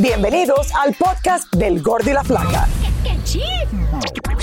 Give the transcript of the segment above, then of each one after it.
Bienvenidos al podcast del Gordi y la Flaca.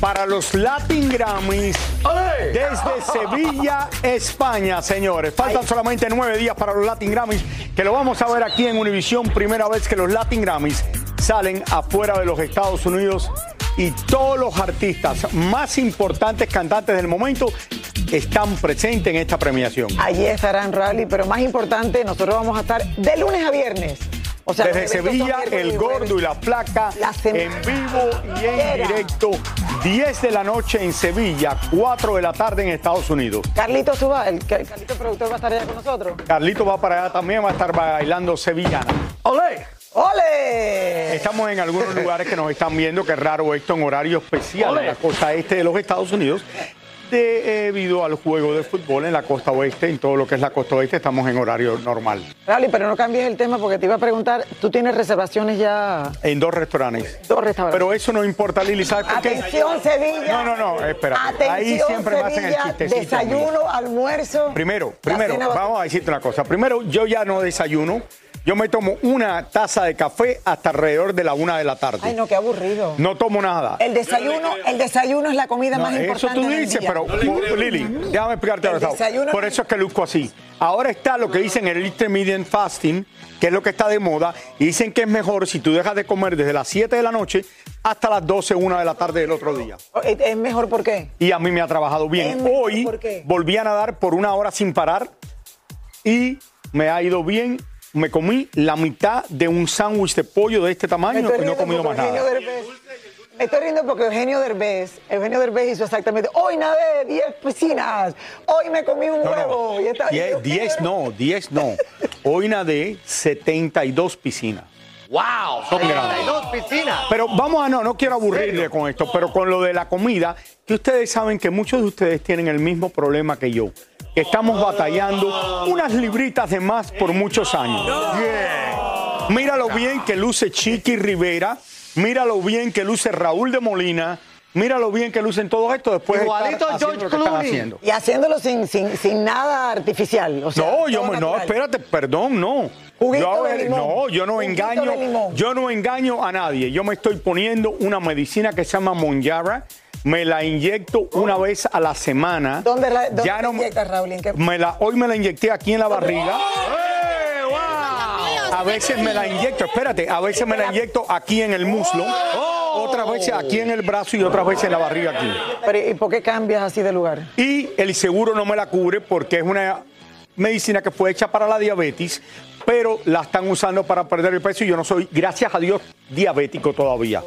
para los Latin Grammys desde Sevilla, España, señores. Faltan solamente nueve días para los Latin Grammys, que lo vamos a ver aquí en Univisión, primera vez que los Latin Grammys salen afuera de los Estados Unidos y todos los artistas más importantes cantantes del momento están presentes en esta premiación. Allí estarán Rally, pero más importante, nosotros vamos a estar de lunes a viernes. O sea, Desde Sevilla, el gordo y la placa La en vivo y en directo, 10 de la noche en Sevilla, 4 de la tarde en Estados Unidos. Carlitos, tú vas, el Car- Carlitos productor va a estar allá con nosotros. Carlito va para allá también, va a estar bailando sevillana. ¡Olé! ¡Ole! Estamos en algunos lugares que nos están viendo, que es raro esto en horario especial en la costa este de los Estados Unidos. Debido al juego de fútbol en la costa oeste, en todo lo que es la costa oeste, estamos en horario normal. Rally, pero no cambies el tema porque te iba a preguntar, tú tienes reservaciones ya, En dos restaurantes. dos restaurantes. Pero eso no importa, Lili, ¿sabes por qué? Atención, Sevilla. No, no, no, espérate. Atención, Ahí siempre me hacen el Sevilla, chistecito. Desayuno, almuerzo. Primero, primero, vamos a decirte una cosa. Primero, yo ya no desayuno. Yo me tomo una taza de café hasta alrededor de la una de la tarde. Ay, no, qué aburrido. No tomo nada. El desayuno, el desayuno es la comida No, más eso importante tú del dices, día. pero Lili, déjame explicarte El desayuno Por no- eso es que luzco así. Ahora está lo que dicen el intermittent fasting, que es lo que está de moda, y dicen que es mejor si tú dejas de comer desde las 7 de la noche hasta las 12, 1 de la tarde del otro día. Es es mejor, ¿por qué? Y a mí me ha trabajado bien. Hoy volví a nadar por una hora sin parar y me ha ido bien. Me comí la mitad de un sándwich de pollo de este tamaño y no he comido más nada. Derbez- me estoy riendo porque Eugenio Derbez, Eugenio Derbez hizo exactamente, hoy nadé 10 piscinas, hoy me comí un No, huevo. no. Y estaba- Die- yo, 10 no, 10 no. Hoy nadé 72 piscinas. ¡Wow! Son grandes. 72 piscinas. Pero vamos a, no, no quiero aburrirle con esto, pero con lo de la comida, que ustedes saben que muchos de ustedes tienen el mismo problema que yo. Que Estamos batallando unas libritas de más por muchos años. Mira lo bien que luce Chiqui Rivera, mira lo bien que luce Raúl de Molina, mira lo bien que lucen todos estos después de estar George lo que están Clooney. haciendo. Y haciéndolo sin, sin, sin nada artificial. O sea, No, yo todo me- no, espérate, perdón, no. Juguito Yo, a de ver, limón. no, yo no Juguito engaño, de limón. yo no engaño a nadie. Yo me estoy poniendo una medicina que se llama Monjara. Me la inyecto una vez a la semana. ¿Dónde, la, dónde Ya te no me- inyectas, Raúl? ¿En qué? me la, hoy me la inyecté aquí en la barriga. ¡Eh, wow! A veces me la inyecto, espérate, a veces me la inyecto aquí en el muslo, otras veces aquí en el brazo y otras veces en la barriga aquí. Pero, ¿Y por qué cambias así de lugar? Y el seguro no me la cubre porque es una medicina que fue hecha para la diabetes, pero la están usando para perder el peso y yo no soy, gracias a Dios, diabético todavía.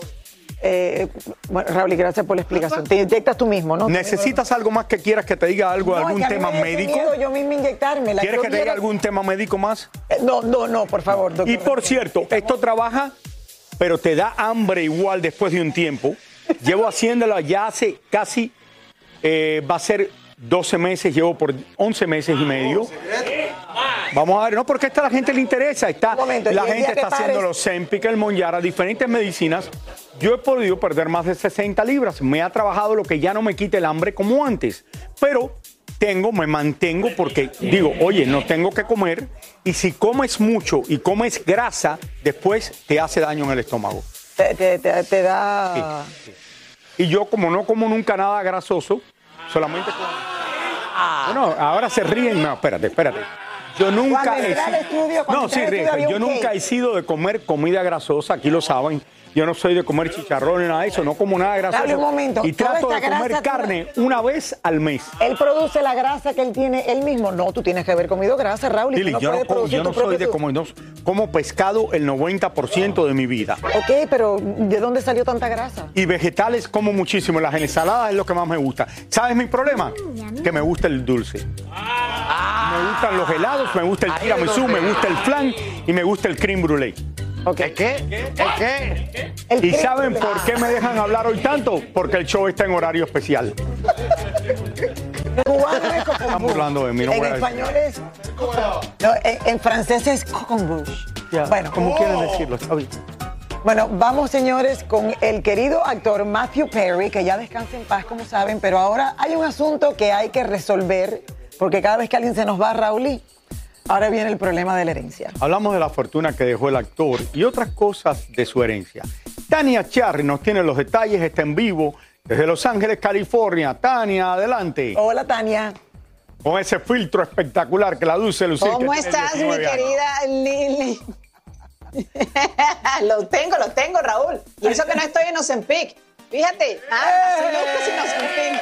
Eh, bueno, Raúl, gracias por la explicación. Te inyectas tú mismo, ¿no? ¿Necesitas algo más que quieras que te diga algo, No, es algún que a mí tema médico? miedo yo misma inyectarme. ¿Quieres que te diga algún tema médico más? No, no, no, por favor, doctor. Y por cierto, esto trabaja, pero te da hambre igual después de un tiempo. Llevo haciéndolo ya hace casi, eh, va a ser 12 meses, llevo por 11 meses y medio. Vamos a ver, no, porque a esta la gente le interesa. Está, momento, la gente está haciendo los Zempic, el Monjara, diferentes medicinas. Yo he podido perder más de 60 libras. Me ha trabajado lo que ya no me quite el hambre como antes. Pero tengo, me mantengo porque digo, oye, no tengo que comer. Y si comes mucho y comes grasa, después te hace daño en el estómago. Te, te- te- te da... Y yo, como no como nunca nada grasoso, solamente como. Bueno, ahora se ríen. No, espérate, espérate. Yo nunca he sido- estudio, No, sí, estudio yo un nunca cake. he sido de comer comida grasosa, aquí lo saben. Yo no soy de comer chicharrón ni nada de eso, no como nada grasoso. Dale un momento, Y trato de comer grasa tú- carne una vez al mes. Él produce la grasa que él tiene él mismo. No, tú tienes que haber comido grasa, Raúl. Lili, no yo no, como- yo no soy de comer, no, como pescado el 90% de mi vida. Ok, pero ¿de dónde salió tanta grasa? Y vegetales como muchísimo. Las ensaladas es lo que más me gusta. ¿Sabes mi problema? Que me gusta el dulce. Me gustan los helados, me gusta el tiramisú, me gusta el flan y me gusta el creme brulee. ¿El qué? ¿El qué? El ¿Y saben por qué me dejan hablar hoy tanto? Porque el show está en horario especial. cubano es Estamos cocombush. hablando de mí, no En español es. No, en, en francés es cocombush. Ya, Bueno, como quieren decirlo, está bien. Bueno, vamos señores con el querido actor Matthew Perry, que ya descansa en paz, como saben, pero ahora hay un asunto que hay que resolver, porque cada vez que alguien se nos va, Raúl, ahora viene el problema de la herencia. Hablamos de la fortuna que dejó el actor y otras cosas de su herencia. Tania Charry nos tiene los detalles, está en vivo desde Los Ángeles, California. Tania, adelante. Hola, Tania. Con ese filtro espectacular que la dulce Lucía. ¿Cómo estás, mi 19 años. querida Lili? lo tengo, lo tengo, Raúl. Y eso que no estoy en Ozempic. Fíjate, ah, así.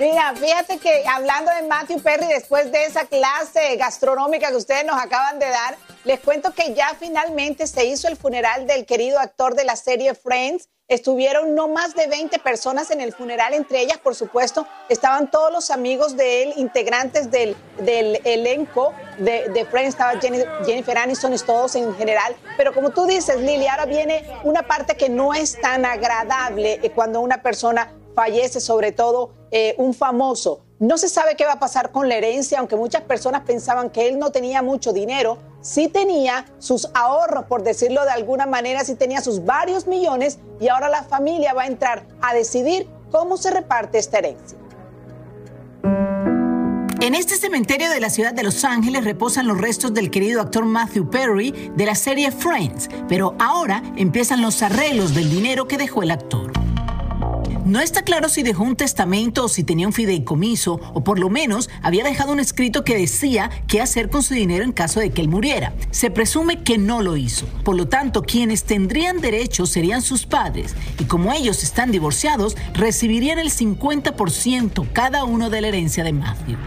Mira, fíjate que hablando de Matthew Perry, después de esa clase gastronómica que ustedes nos acaban de dar, les cuento que ya finalmente se hizo el funeral del querido actor de la serie Friends. Estuvieron no más de 20 personas en el funeral, entre ellas, por supuesto, estaban todos los amigos de él, integrantes del, del elenco de, de Friends, estaba Jenny- Jennifer Aniston y todos en general. Pero como tú dices, Lili, ahora viene una parte que no es tan agradable eh, cuando una persona fallece, sobre todo eh, un famoso. No se sabe qué va a pasar con la herencia, aunque muchas personas pensaban que él no tenía mucho dinero. Sí tenía sus ahorros, por decirlo de alguna manera, sí tenía sus varios millones y ahora la familia va a entrar a decidir cómo se reparte esta herencia. En este cementerio de la ciudad de Los Ángeles reposan los restos del querido actor Matthew Perry de la serie Friends, pero ahora empiezan los arreglos del dinero que dejó el actor. No está claro si dejó un testamento o si tenía un fideicomiso, o por lo menos había dejado un escrito que decía qué hacer con su dinero en caso de que él muriera. Se presume que no lo hizo. Por lo tanto, quienes tendrían derecho serían sus padres, y como ellos están divorciados, recibirían el 50% cada uno de la herencia de Matthew.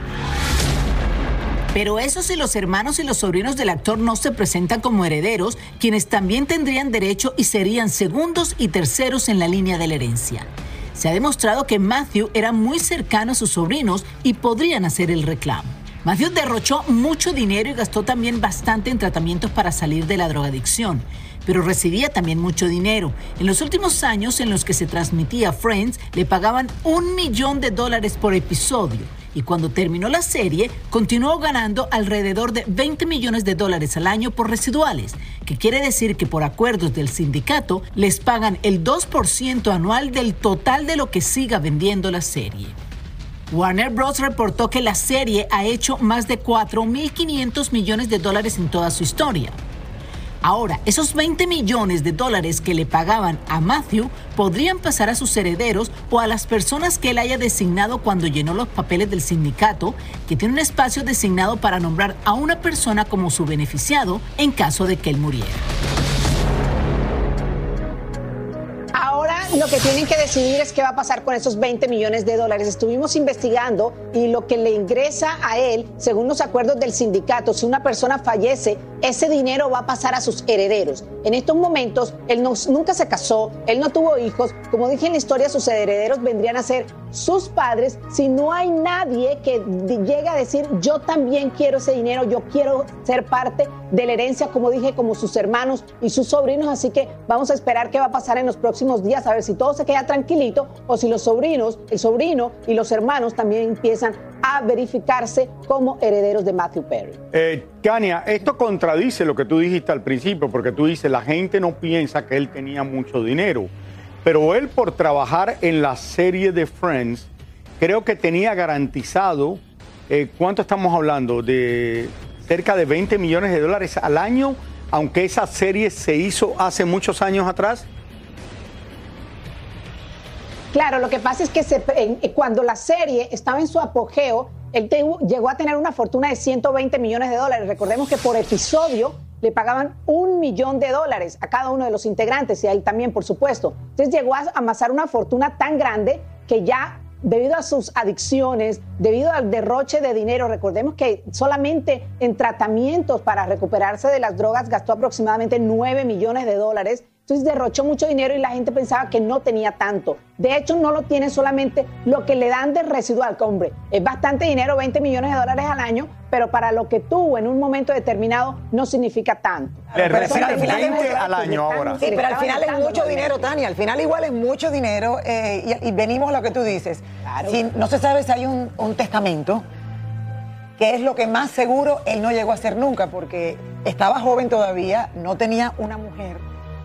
Pero eso si los hermanos y los sobrinos del actor no se presentan como herederos, quienes también tendrían derecho y serían segundos y terceros en la línea de la herencia. Se ha demostrado que Matthew era muy cercano a sus sobrinos y podrían hacer el reclamo. Matthew derrochó mucho dinero y gastó también bastante en tratamientos para salir de la drogadicción, pero recibía también mucho dinero. En los últimos años en los que se transmitía Friends, le pagaban un millón de dólares por episodio y cuando terminó la serie continuó ganando alrededor de 20 millones de dólares al año por residuales, que quiere decir que por acuerdos del sindicato les pagan el 2% anual del total de lo que siga vendiendo la serie. Warner Bros. reportó que la serie ha hecho más de 4.500 millones de dólares en toda su historia. Ahora, esos 20 millones de dólares que le pagaban a Matthew podrían pasar a sus herederos o a las personas que él haya designado cuando llenó los papeles del sindicato, que tiene un espacio designado para nombrar a una persona como su beneficiado en caso de que él muriera. Ahora lo que tienen que decidir es qué va a pasar con esos 20 millones de dólares. Estuvimos investigando y lo que le ingresa a él, según los acuerdos del sindicato, si una persona fallece, ese dinero va a pasar a sus herederos. En estos momentos, él no- nunca se casó, él no tuvo hijos. Como dije en la historia, sus herederos vendrían a ser sus padres si no hay nadie que llegue a decir yo también quiero ese dinero, yo quiero ser parte de la herencia, como dije, como sus hermanos y sus sobrinos. Así que vamos a esperar qué va a pasar en los próximos días, a ver si todo se queda tranquilito o si los sobrinos, el sobrino y los hermanos también empiezan a verificarse como herederos de Matthew Perry. Eh, Tania, esto contradice lo que tú dijiste al principio, porque tú dices, la gente no piensa que él tenía mucho dinero, pero él por trabajar en la serie de Friends, creo que tenía garantizado, eh, ¿cuánto estamos hablando? De cerca de 20 millones de dólares al año, aunque esa serie se hizo hace muchos años atrás. Claro, lo que pasa es que cuando la serie estaba en su apogeo, él te- llegó a tener una fortuna de 120 millones de dólares. Recordemos que por episodio le pagaban un millón de dólares a cada uno de los integrantes y a él también, por supuesto. Entonces llegó a amasar una fortuna tan grande que ya debido a sus adicciones, debido al derroche de dinero, recordemos que solamente en tratamientos para recuperarse de las drogas gastó aproximadamente 9 millones de dólares Entonces derrochó mucho dinero y la gente pensaba que no tenía tanto. De hecho, no lo tiene solamente lo que le dan de residual, hombre. Es bastante dinero, 20 millones de dólares al año, pero para lo que tuvo en un momento determinado no significa tanto. Le al final es 20 muy al año ahora. Sí, pero al final es mucho dinero. Tania. Al final igual es mucho dinero eh, y, y venimos a lo que tú dices. Claro. Si no se sabe si hay un, un testamento, que es lo que más seguro él no llegó a hacer nunca, porque estaba joven todavía, no tenía una mujer,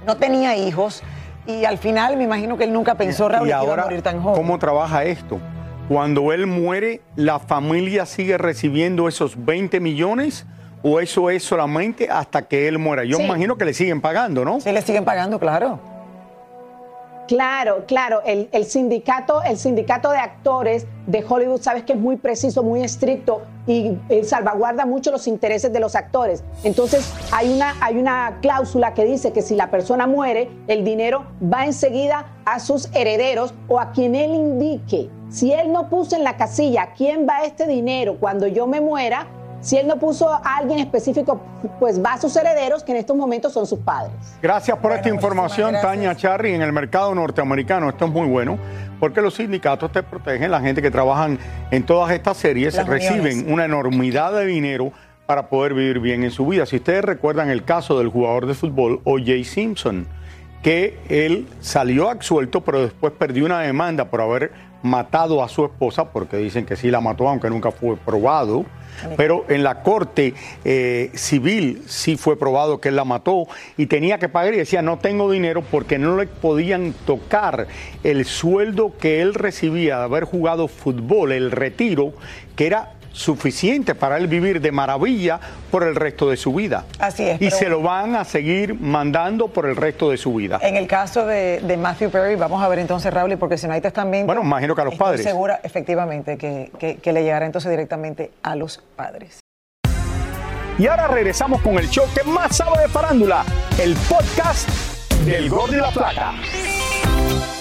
no tenía hijos y al final me imagino que él nunca pensó, Raúl, y que iba a ahora, morir tan joven. ¿cómo trabaja esto? Cuando él muere, ¿la familia sigue recibiendo esos 20 millones o eso es solamente hasta que él muera? Yo Sí. imagino que le siguen pagando, ¿no? Sí, le siguen pagando, claro. Claro, claro. El, sindicato, el sindicato de actores de Hollywood, sabes que es muy preciso, muy estricto y eh, salvaguarda mucho los intereses de los actores. Entonces hay una, hay una cláusula que dice que si la persona muere, el dinero va enseguida a sus herederos o a quien él indique. Si él no puso en la casilla quién va este dinero cuando yo me muera, si él no puso a alguien específico, pues va a sus herederos, que en estos momentos son sus padres. Gracias por Bueno, esta información, Tania. Charry. En el mercado norteamericano esto es muy bueno porque los sindicatos te protegen, la gente que trabajan en todas estas series Las reciben uniones. una enormidad de dinero para poder vivir bien en su vida. Si ustedes recuerdan el caso del jugador de fútbol O.J. Simpson, que él salió absuelto, pero después perdió una demanda por haber matado a su esposa, porque dicen que sí la mató, aunque nunca fue probado. Pero en la corte eh, civil sí fue probado que él la mató y tenía que pagar y decía no tengo dinero porque no le podían tocar el sueldo que él recibía de haber jugado fútbol, el retiro, que era suficiente para él vivir de maravilla por el resto de su vida. Así es, Y se lo van a seguir mandando por el resto de su vida. En el caso de, de Matthew Perry, vamos a ver entonces, Raúl, porque si no hay testamento. Bueno, imagino que a los estoy padres. segura, efectivamente, que, que- que le llegará entonces directamente a los padres. Y ahora regresamos con el show que más sabe de farándula, el podcast del Gol de la Plata.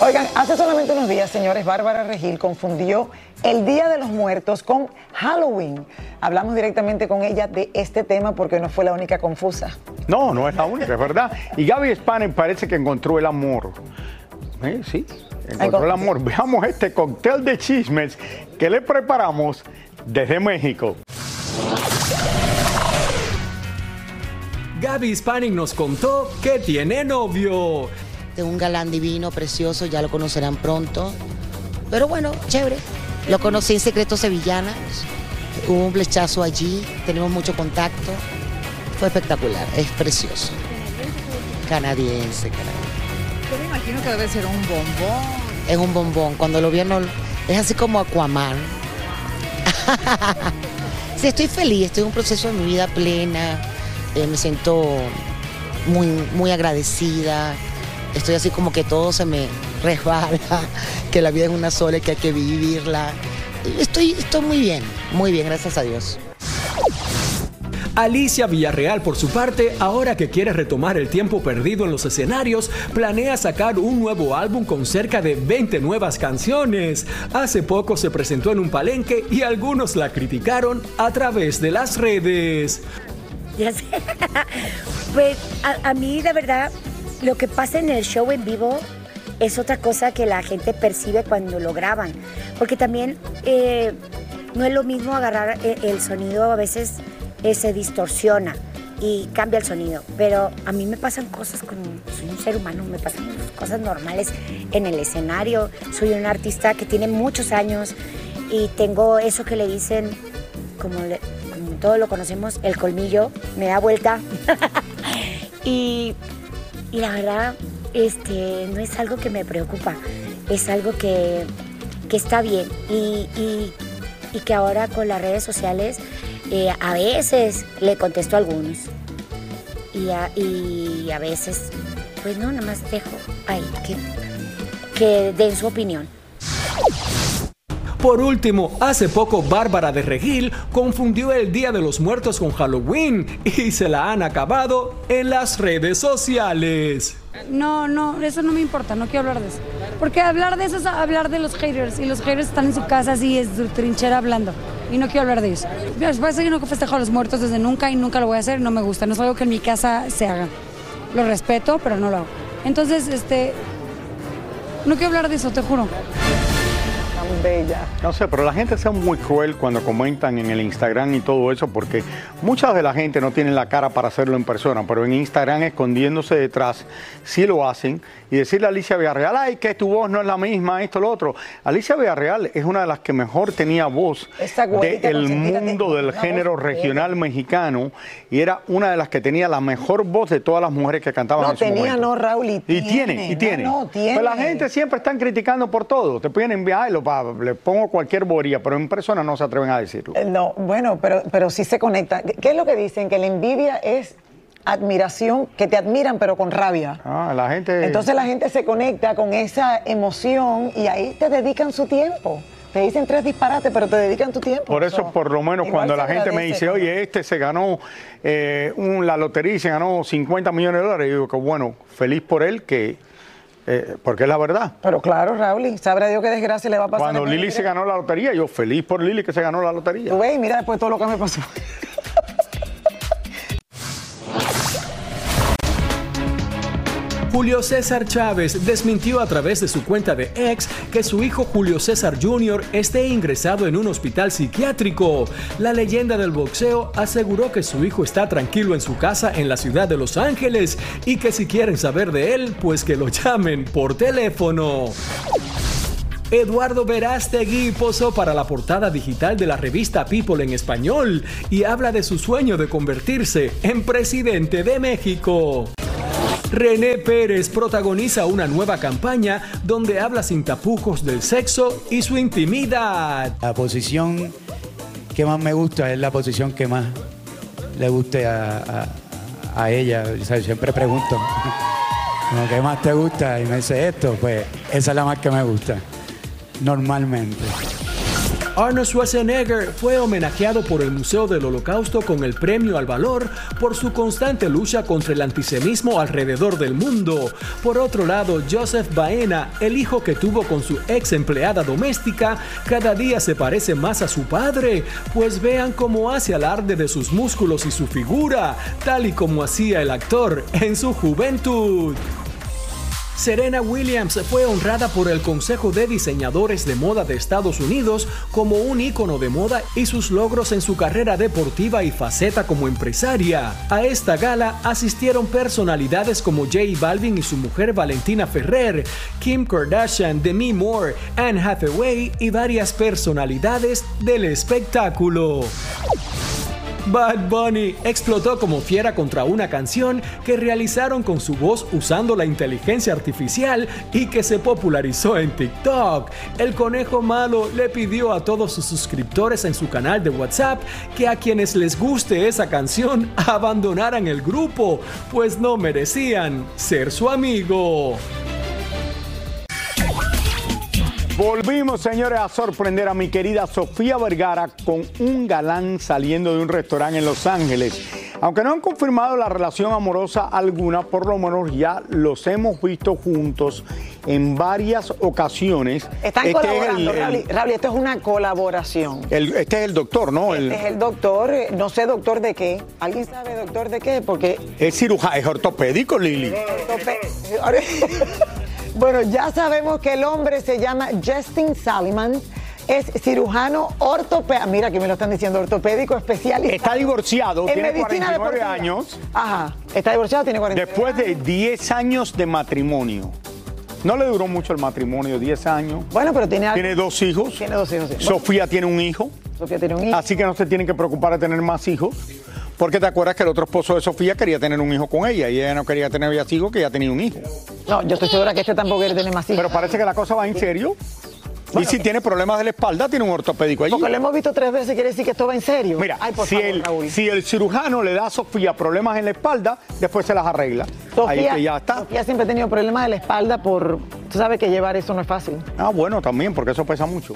Oigan, hace solamente unos días, señores, Bárbara Regil confundió el Día de los Muertos con Halloween. Hablamos directamente con ella de este tema porque no fue la única confusa. No, no es la única, es verdad. Y Gaby Spanen parece que encontró el amor. Eh, sí, encontró el amor. Veamos este cóctel de chismes que le preparamos desde México. Gaby Spanning nos contó que tiene novio. De un galán divino, precioso, ya lo conocerán pronto. Pero bueno, chévere. Lo conocí en Secretos Sevillanas. Hubo un flechazo allí, tenemos mucho contacto. Fue espectacular, es precioso. Canadiense, canadiense. Yo me imagino que debe ser un bombón. Es un bombón. Cuando lo vieron, no- es así como Aquaman. sí, estoy feliz, estoy en un proceso de mi vida plena. eh, me siento muy, muy agradecida. Estoy así como que todo se me resbala, que la vida es una sola y que hay que vivirla. Estoy, estoy muy bien, muy bien, gracias a Dios. Alicia Villarreal, por su parte, ahora que quiere retomar el tiempo perdido en los escenarios, planea sacar un nuevo álbum con cerca de 20 nuevas canciones. Hace poco se presentó en un palenque y algunos la criticaron a través de las redes. Ya sé. Pues a, a mí, la verdad, lo que pasa en el show en vivo es otra cosa que la gente percibe cuando lo graban. Porque también eh, no es lo mismo agarrar e- el sonido, a veces eh, se distorsiona y cambia el sonido. Pero a mí me pasan cosas con. Soy un ser humano, me pasan cosas normales en el escenario. Soy un artista que tiene muchos años y tengo eso que le dicen como, le- como todos lo conocemos, el colmillo, me da vuelta. y, y la verdad, este, no es algo que me preocupa, es algo que, que está bien. Y, y- que ahora con las redes sociales eh, a veces le contesto a algunos. Y a, y a veces, pues no, nada más dejo ahí que, que den su opinión. Por último, hace poco Bárbara de Regil confundió el Día de los Muertos con Halloween y se la han acabado en las redes sociales. No, no, eso no me importa, no quiero hablar de eso. Porque hablar de eso es hablar de los haters y los haters están en su casa así, es su trinchera hablando. Y no quiero hablar de eso. Parece que no festejo a los muertos desde nunca y nunca lo voy a hacer, no me gusta, no es algo que en mi casa se haga. Lo respeto, pero no lo hago. Entonces, este, no quiero hablar de eso, te juro. Bella. No sé, pero la gente es muy cruel cuando comentan en el Instagram y todo eso, porque mucha de la gente no tiene la cara para hacerlo en persona, pero en Instagram escondiéndose detrás, sí lo hacen. Y decirle a Alicia Villarreal, ay, que tu voz no es la misma, esto, lo otro. Alicia Villarreal es una de las que mejor tenía voz del de- mundo del género regional mexicano y era una de las que tenía la mejor voz de todas las mujeres que cantaban No en su tenía, momento. no, Raúl, y Y tiene, y no, tiene. no, tiene. Pero la gente siempre están criticando por todo. Te pueden enviar, "Ay, lo pa- le pongo cualquier bobería, pero en persona no se atreven a decirlo. Eh, No, bueno, pero, pero sí se conecta. ¿Qué qué es lo que dicen? Que la envidia es admiración, que te admiran pero con rabia. Ah, la gente. Entonces la gente se conecta con esa emoción y ahí te dedican su tiempo. Te dicen tres disparates, pero te dedican tu tiempo. Por eso, So, por lo menos, cuando la gente me dice, oye, este se ganó eh, un- la lotería y se ganó 50 millones de dólares, yo digo que bueno, feliz por él, que eh, porque es la verdad. Pero claro, Raúl, sabrá Dios qué desgracia le va a pasar. Cuando a. Lili se ganó la lotería, yo feliz por Lili que se ganó la lotería. Tú ves, mira después todo lo que me pasó. Julio César Chávez desmintió a través de su cuenta de ex que su hijo Julio César Jr. esté ingresado en un hospital psiquiátrico. La leyenda del boxeo aseguró que su hijo está tranquilo en su casa en la ciudad de Los Ángeles y que si quieren saber de él, pues que lo llamen por teléfono. Eduardo Verástegui posó para la portada digital de la revista People en español y habla de su sueño de convertirse en presidente de México. René Pérez protagoniza una nueva campaña donde habla sin tapujos del sexo y su intimidad. La posición que más me gusta es la posición que más le guste a, ella. Siempre pregunto, ¿qué más te gusta? Y me dice esto, pues esa es la más que me gusta, normalmente. Arnold Schwarzenegger fue homenajeado por el Museo del Holocausto con el Premio al Valor por su constante lucha contra el antisemitismo alrededor del mundo. Por otro lado, Joseph Baena, el hijo que tuvo con su ex empleada doméstica, cada día se parece más a su padre, pues vean cómo hace alarde de sus músculos y su figura, tal y como hacía el actor en su juventud. Serena Williams fue honrada por el Consejo de Diseñadores de Moda de Estados Unidos como un ícono de moda y sus logros en su carrera deportiva y faceta como empresaria. A esta gala asistieron personalidades como J Balvin y su mujer Valentina Ferrer, Kim Kardashian, Demi Moore, Anne Hathaway y varias personalidades del espectáculo. Bad Bunny explotó como fiera contra una canción que realizaron con su voz usando la inteligencia artificial y que se popularizó en TikTok. El conejo malo le pidió a todos sus suscriptores en su canal de WhatsApp que a quienes les guste esa canción abandonaran el grupo, pues no merecían ser su amigo. Volvimos, señores, a sorprender a mi querida Sofía Vergara con un galán saliendo de un restaurante en Los Ángeles. Aunque no han confirmado la relación amorosa alguna, por lo menos ya los hemos visto juntos en varias ocasiones. Están Este es colaborando, el- el- Raúl, esto es una colaboración. el- este es el doctor, ¿no? El- Este es el doctor, eh, no sé doctor de qué. ¿Alguien sabe doctor de qué? Porque es cirujano, es ortopédico, Lili. bueno, ya sabemos que el hombre se llama Justin Saliman. Es cirujano ortopédico. Mira que me lo están diciendo, ortopédico especialista. Está divorciado, en tiene medicina 49 deportiva. años. Ajá. Está divorciado, tiene 49 Después de 10 años de matrimonio. No le duró mucho el matrimonio, 10 años. Bueno, pero tiene Tiene dos hijos. Tiene dos hijos, sí. Sofía tiene un hijo. Sofía tiene un hijo. Así que no se tienen que preocupar de tener más hijos. Porque te acuerdas que el otro esposo de Sofía quería tener un hijo con ella y ella no quería tener más hijos que ya tenía un hijo. No, yo estoy segura que este tampoco quiere tener más hijos. Pero parece que la cosa va en serio. y si tiene problemas de la espalda, tiene un ortopédico allí. Porque lo hemos visto tres veces, quiere decir que esto va en serio. Mira, Ay, por si, favor, el, Raúl. si el cirujano le da a Sofía problemas en la espalda, después se las arregla. Ahí Sofía, que ya está. Sofía siempre ha tenido problemas de la espalda por... Tú sabes que llevar eso no es fácil. Ah, bueno, también, porque eso pesa mucho.